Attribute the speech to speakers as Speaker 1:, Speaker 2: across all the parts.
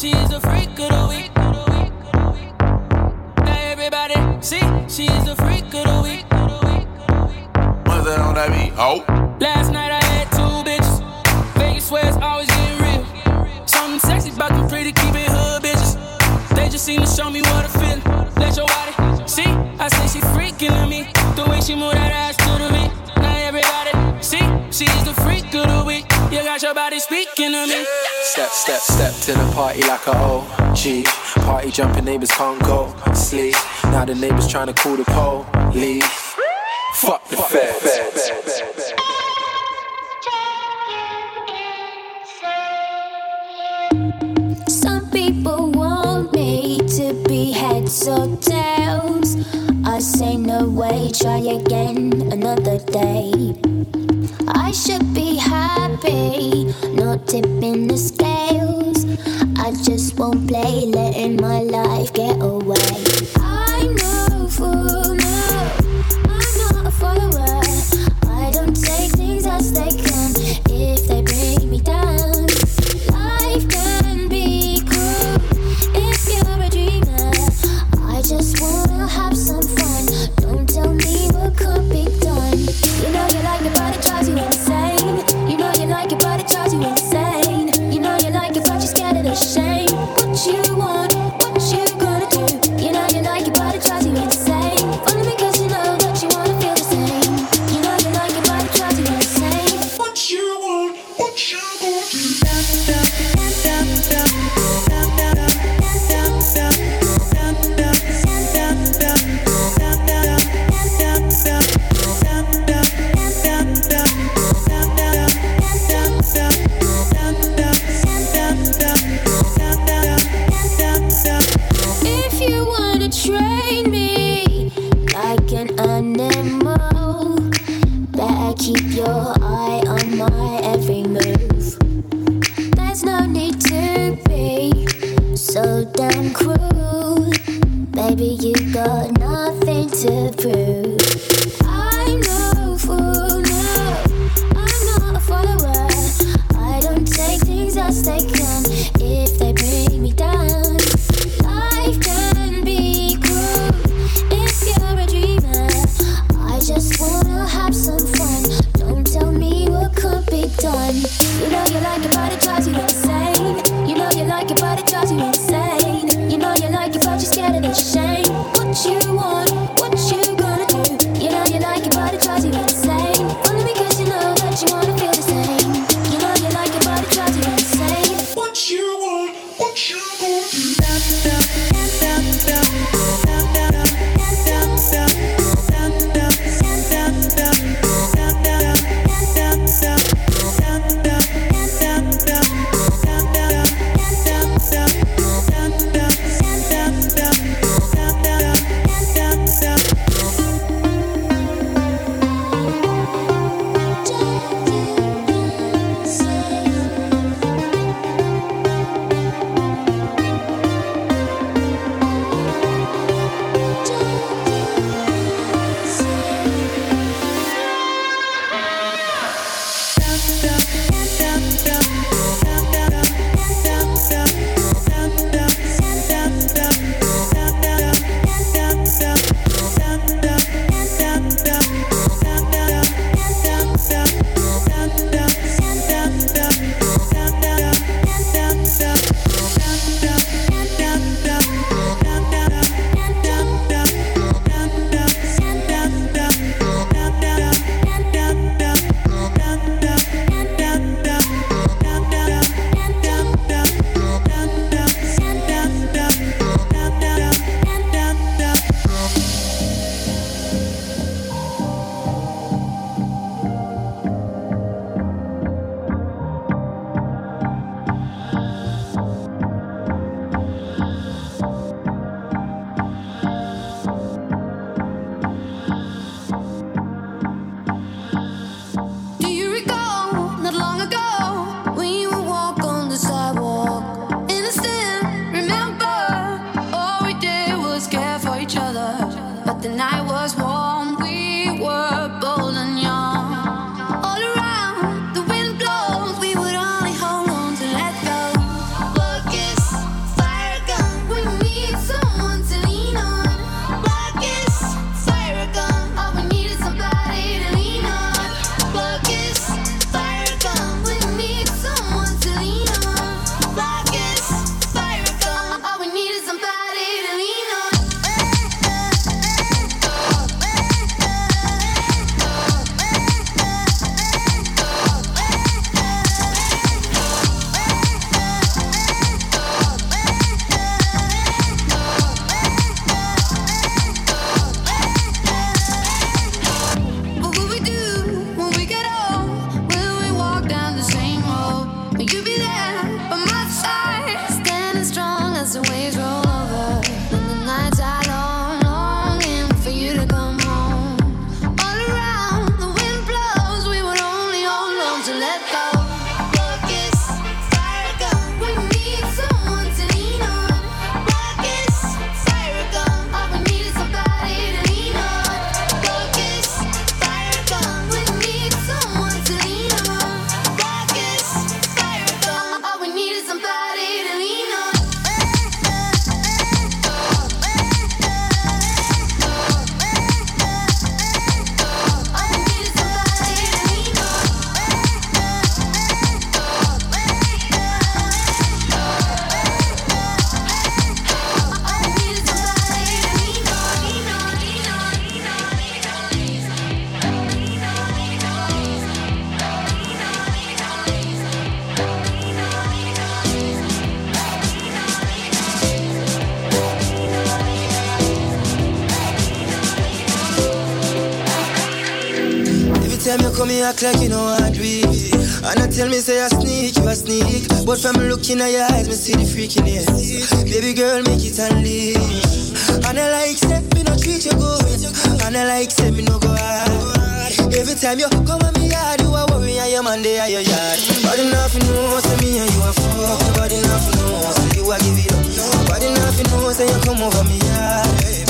Speaker 1: she is the freak of the week. Now everybody, see, she is the freak of the week.
Speaker 2: What's that on that beat? Oh.
Speaker 1: Last night I had two bitches. Vegas swear always getting real. Something sexy about them pretty, keep it hood bitches. They just seem to show me what I feel. Let your body see. I say she freaking to me. The way she move that ass to the beat. Now everybody see. She's the freak of the week. You got your body speaking to me.
Speaker 3: Step, step, step to the party like a OG. Party jumping, neighbors can't go sleep. Now the neighbors trying to call the police. Fuck the feds.
Speaker 4: Some people want me to be heads or tails. I say no way, try again another day. Tipping the scales. I just won't play, letting my life get away.
Speaker 5: Here act like you know I do. And I tell me say I sneak, you a sneak. But from looking at your eyes, me see the freakiness. Baby girl, make it unleash. And I like say me no treat you good. And I like say me no go hard. Every time you come at me yard, you a worry and your man there at your yard. Body nothing know, say me and you a fuck. Body nothing know, say you a give it up. Body nothing know, say you come over me yard.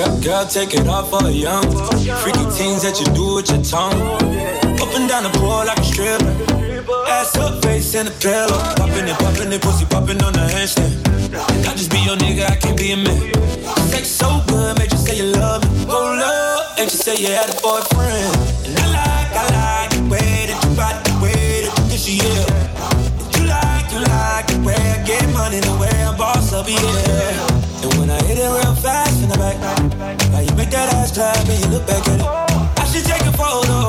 Speaker 6: Girl, girl, take it off for a young. Freaky things that you do with your tongue. Up and down the pole like a stripper. Ass up, face in the pillow. Popping it, popping it, pussy popping on the handstand. I just be your nigga, I can't be a man. Sex so good, made you say you love me. Hold up, and you say you had a boyfriend. And I like, I like the way that you body, the way that you kiss your yeah. You like, you like the way I get money, the way I boss up, yeah. Back, how you make that ass clap and you look back at it I should take a photo,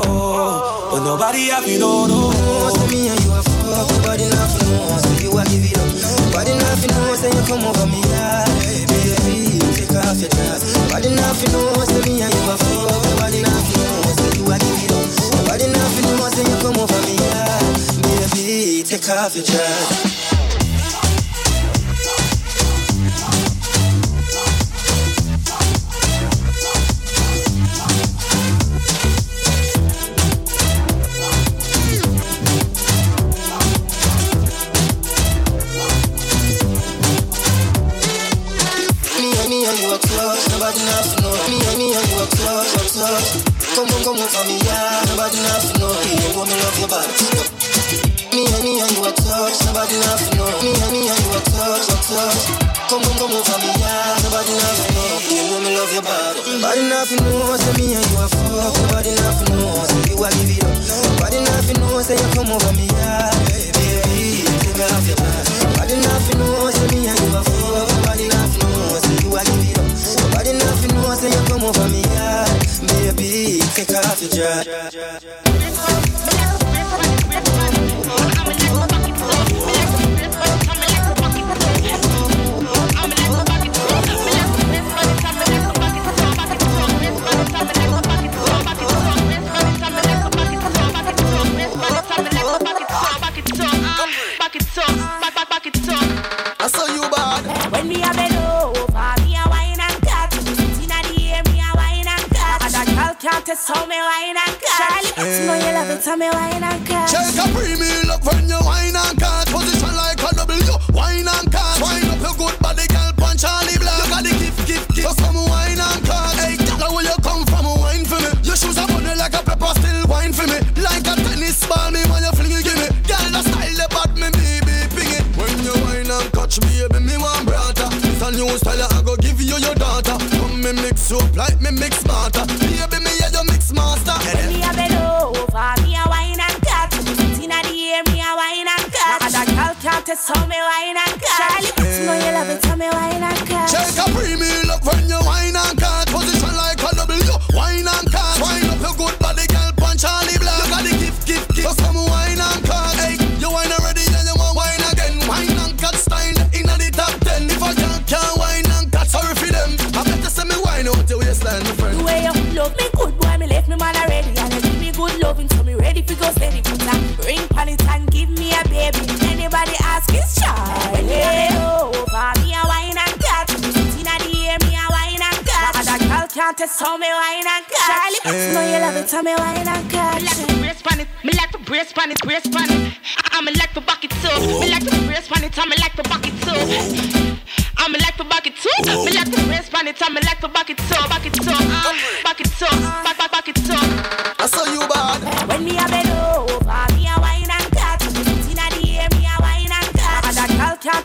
Speaker 6: but nobody have you know. No,
Speaker 5: say me and you a fuck, nobody nothing know. So you a give it up, nobody nothing know. Say you come over me, yeah, baby, take off your dress. Nobody nothing know. Say me and you a fuck, nobody nothing know. So you a give it up, nobody nothing know. Say you come over me, yeah, baby, take off your dress. Me
Speaker 7: mix up like me mix smarter. Baby, me master.
Speaker 8: When me a bend over, me a wine and cut. Inna the air, me a wine and cut. test how me wine and
Speaker 7: girl can't
Speaker 8: test how me wine and cut. Charlie, you know you love it, tell me wine and cut.
Speaker 9: Me like to brace on it, me like to brace on it, brace on it. I'm like to bucket too. Me like to brace on it, I'm like to bucket too. I'm like to bucket too. Me like to brace on it, I'm like to bucket too, bucket too, uh, bucket too, back back bucket too.
Speaker 7: I saw you bad.
Speaker 8: When me a bend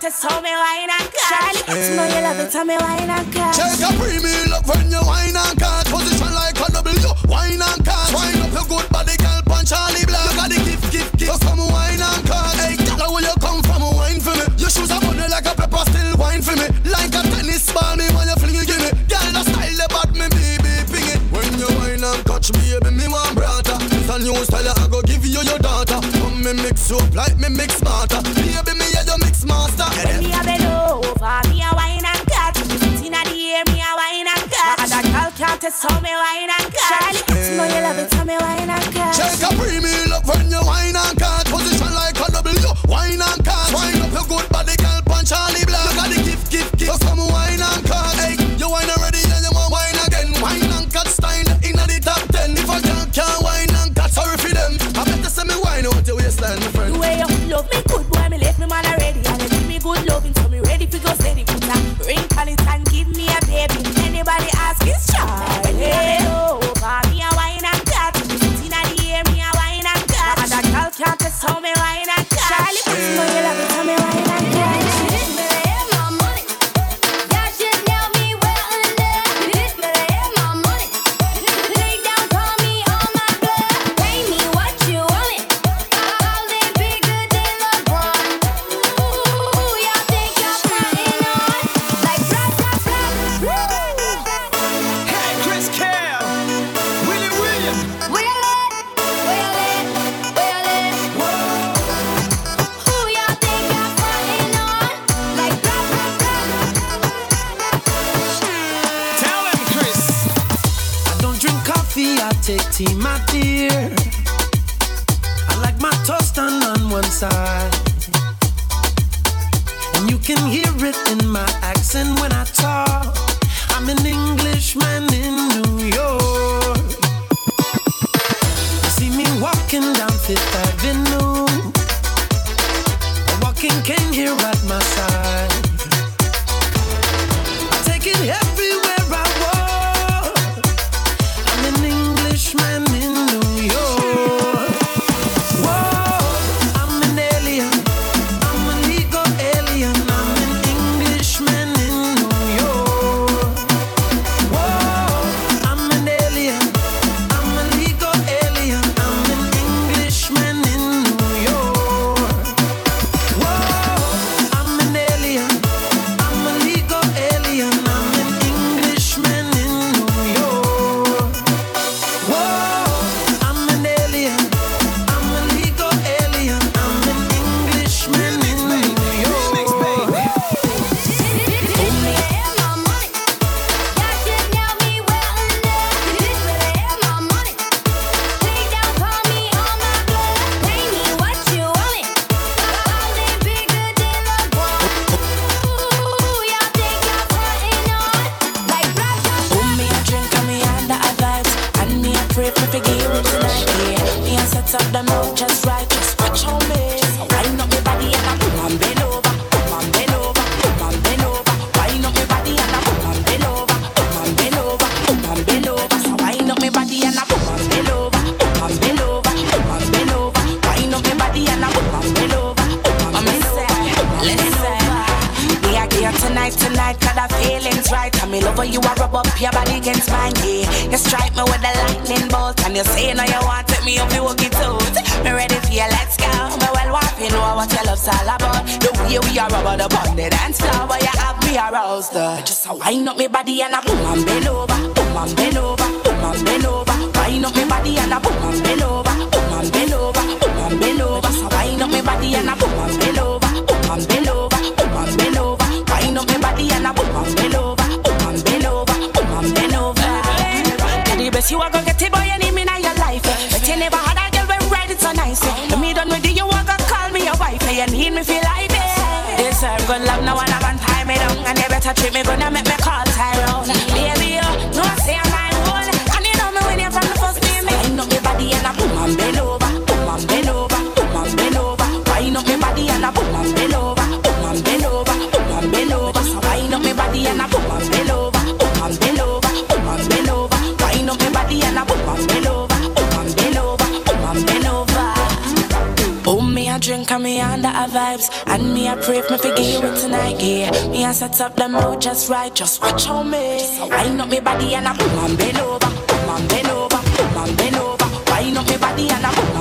Speaker 8: test how me wine and cut. Charlie, you know you love it, tell me wine and cut.
Speaker 7: Check a premium look when you wine and cut. Position like a W, wine and cut. Wine up your good body, girl, punch Charly Black. You got the gift, gift, gift. So come wine and cut. Hey, girl, where you come from? Wine for me. Your shoes are bunny like a pepper, still wine for me. Like a tennis ball, me when you fling it, give me. Girl, the style bad me, baby, ping it. When you wine and catch me, baby, me want brata. It's a new style, Come me mix you up like me mix smarter. Baby, me yeah, you mix master.
Speaker 8: When me a bend over, me a wine and cut. Sitting at the air, me a wine and cut. And a girl can't test how me wine and cut. Charlie, you know you love it, tell me wine and cut.
Speaker 7: Check a premium look when you wine and cut. Position like a W, wine and cut. Wine up your good body, girl, punch Charly Black. You got the gift, gift,
Speaker 8: love me good, gun love,
Speaker 10: now
Speaker 11: I
Speaker 1: love and
Speaker 7: tie me down. And you better treat me gonna make me call Tyrone. Me, I pray me forget you tonight, yeah. Me, I set up the mood just right, just watch on me. So wind up me body and I boom on, bend over, Come on, bend over, Come on, bend over. Wind up me body and I boom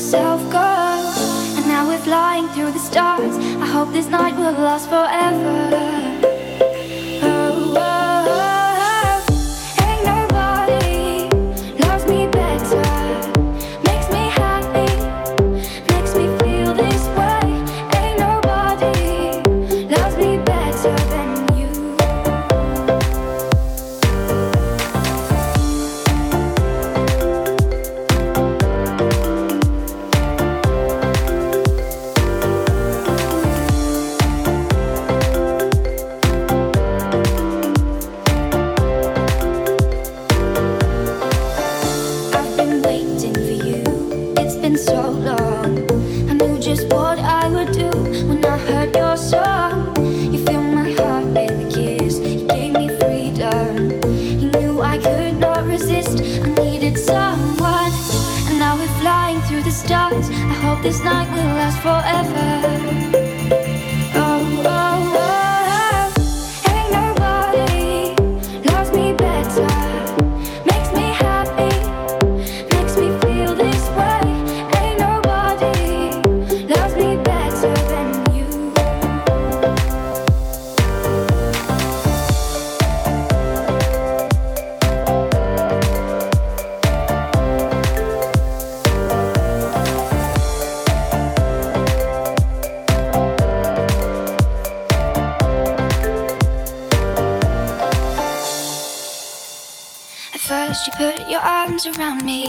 Speaker 12: myself go. And now we're flying through the stars. I hope this night will last forever. Arms around me.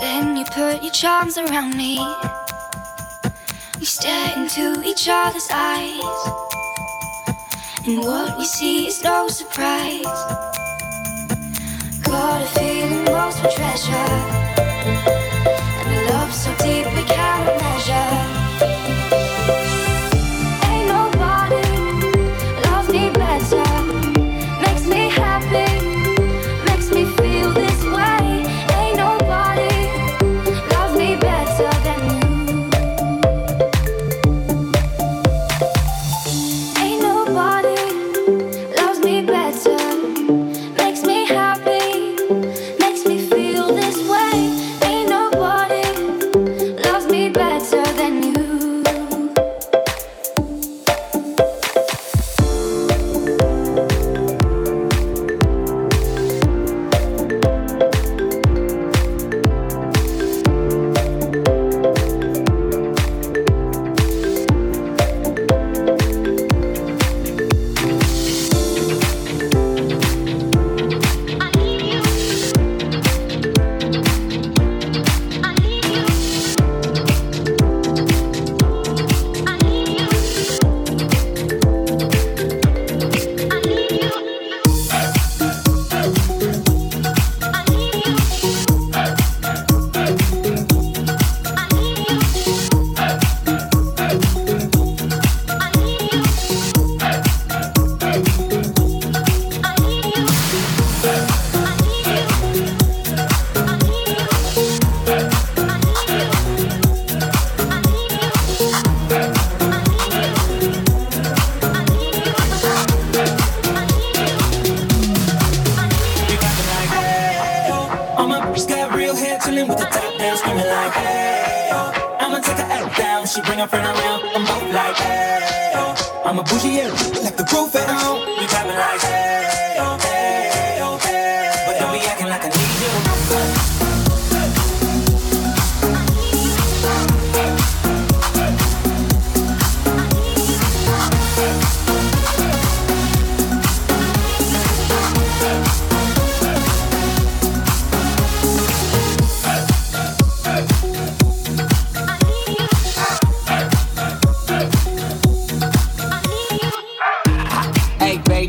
Speaker 12: Then you put your charms around me. We stare into each other's eyes. And what we see is no surprise. Got a feeling lost for treasure. And a love so deep we cannot measure.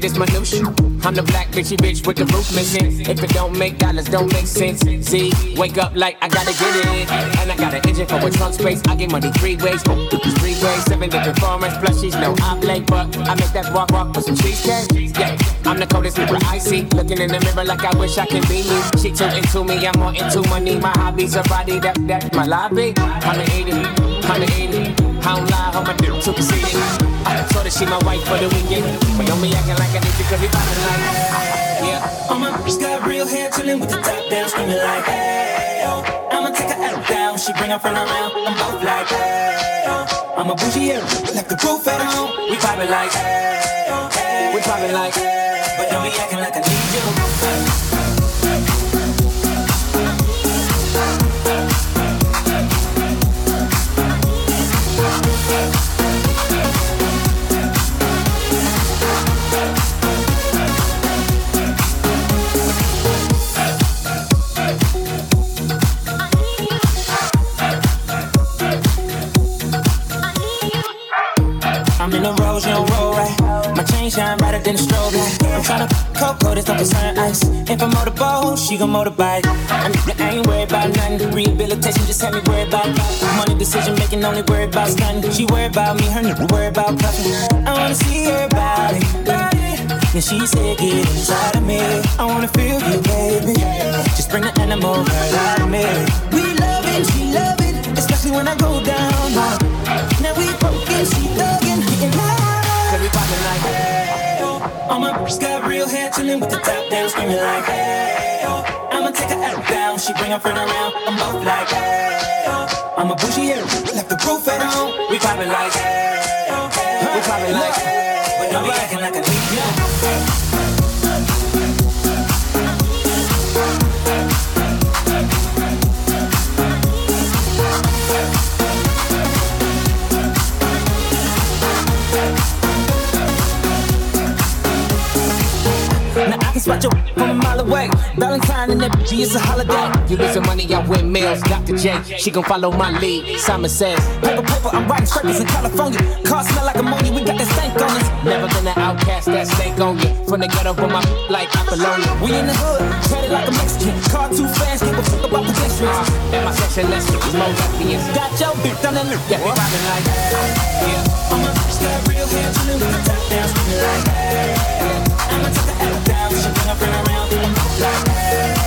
Speaker 12: it's my notion.
Speaker 13: I'm the black bitchy bitch with the roof missing. If it don't make dollars, don't make sense. See, wake up like I gotta get it in. And I got an engine for a trunk space. I get money three ways, three ways, seven different formats. Plus, she's no oblate, but I make that walk walk with some cheesecake. Yeah, I'm the coldest people I see. Looking in the mirror like I wish I could be me. She too into me, I'm more into money. My hobbies are body, that, that's my lobby. 180, 180. I don't lie, hold my dick to concede it. I told her she my wife for the weekend. But don't be acting like I need you, cause we yeah.
Speaker 11: All my bitch got real hair, chilling with the top down, screaming like, hey, oh. I'ma take her out down, she bring her friend around, I'm both like, hey, oh. I'm a bougie here, left the roof at home.
Speaker 13: We poppin' like, hey, oh, hey, we poppin' like,
Speaker 11: but don't be acting like I need you.
Speaker 14: Cocoa, this ice. If I'm motorboat, she gon' motorbike. I, I ain't worried about nothing. Rehabilitation just had me worried about money decision making, only worried about stunning. She worried about me, her nigga worried about puffin'. I wanna see her body. And she said, get inside of me. I wanna feel you, baby. Just bring the animal out of me. We love it, she love it, especially when I go down. Now we broken, she All my bitches got real hair, chillin' with the top down, screaming like, hey, oh. I'ma take her out down, she bring her friend around, I'm both like, hey, oh. I'm a bougie here, left the roof at home.
Speaker 13: We poppin' like, hey, oh. oh. We poppin' like, hey,
Speaker 14: oh. but be acting like a need
Speaker 13: Spot your from a mile away. Valentine and bitch is a holiday. You get some money, I win meals. Dr. J, she gon' follow my lead. Simon says, Paper, paper, I'm riding scrapers in California. Car smell like ammonia, we got that stank on us. Never been an outcast, that stank on you. From the ghetto, with my like Apollonia. We in the hood, tread like a Mexican. Car too fast, give a fuck about pedestrians. Uh, in my section, let's get more lesbians. Got your bitch on the loop, yeah, we rockin' like, yeah.
Speaker 14: All my bitches got real hair, chillin' with the top down, like, hey. She bring around, I'm like, hey.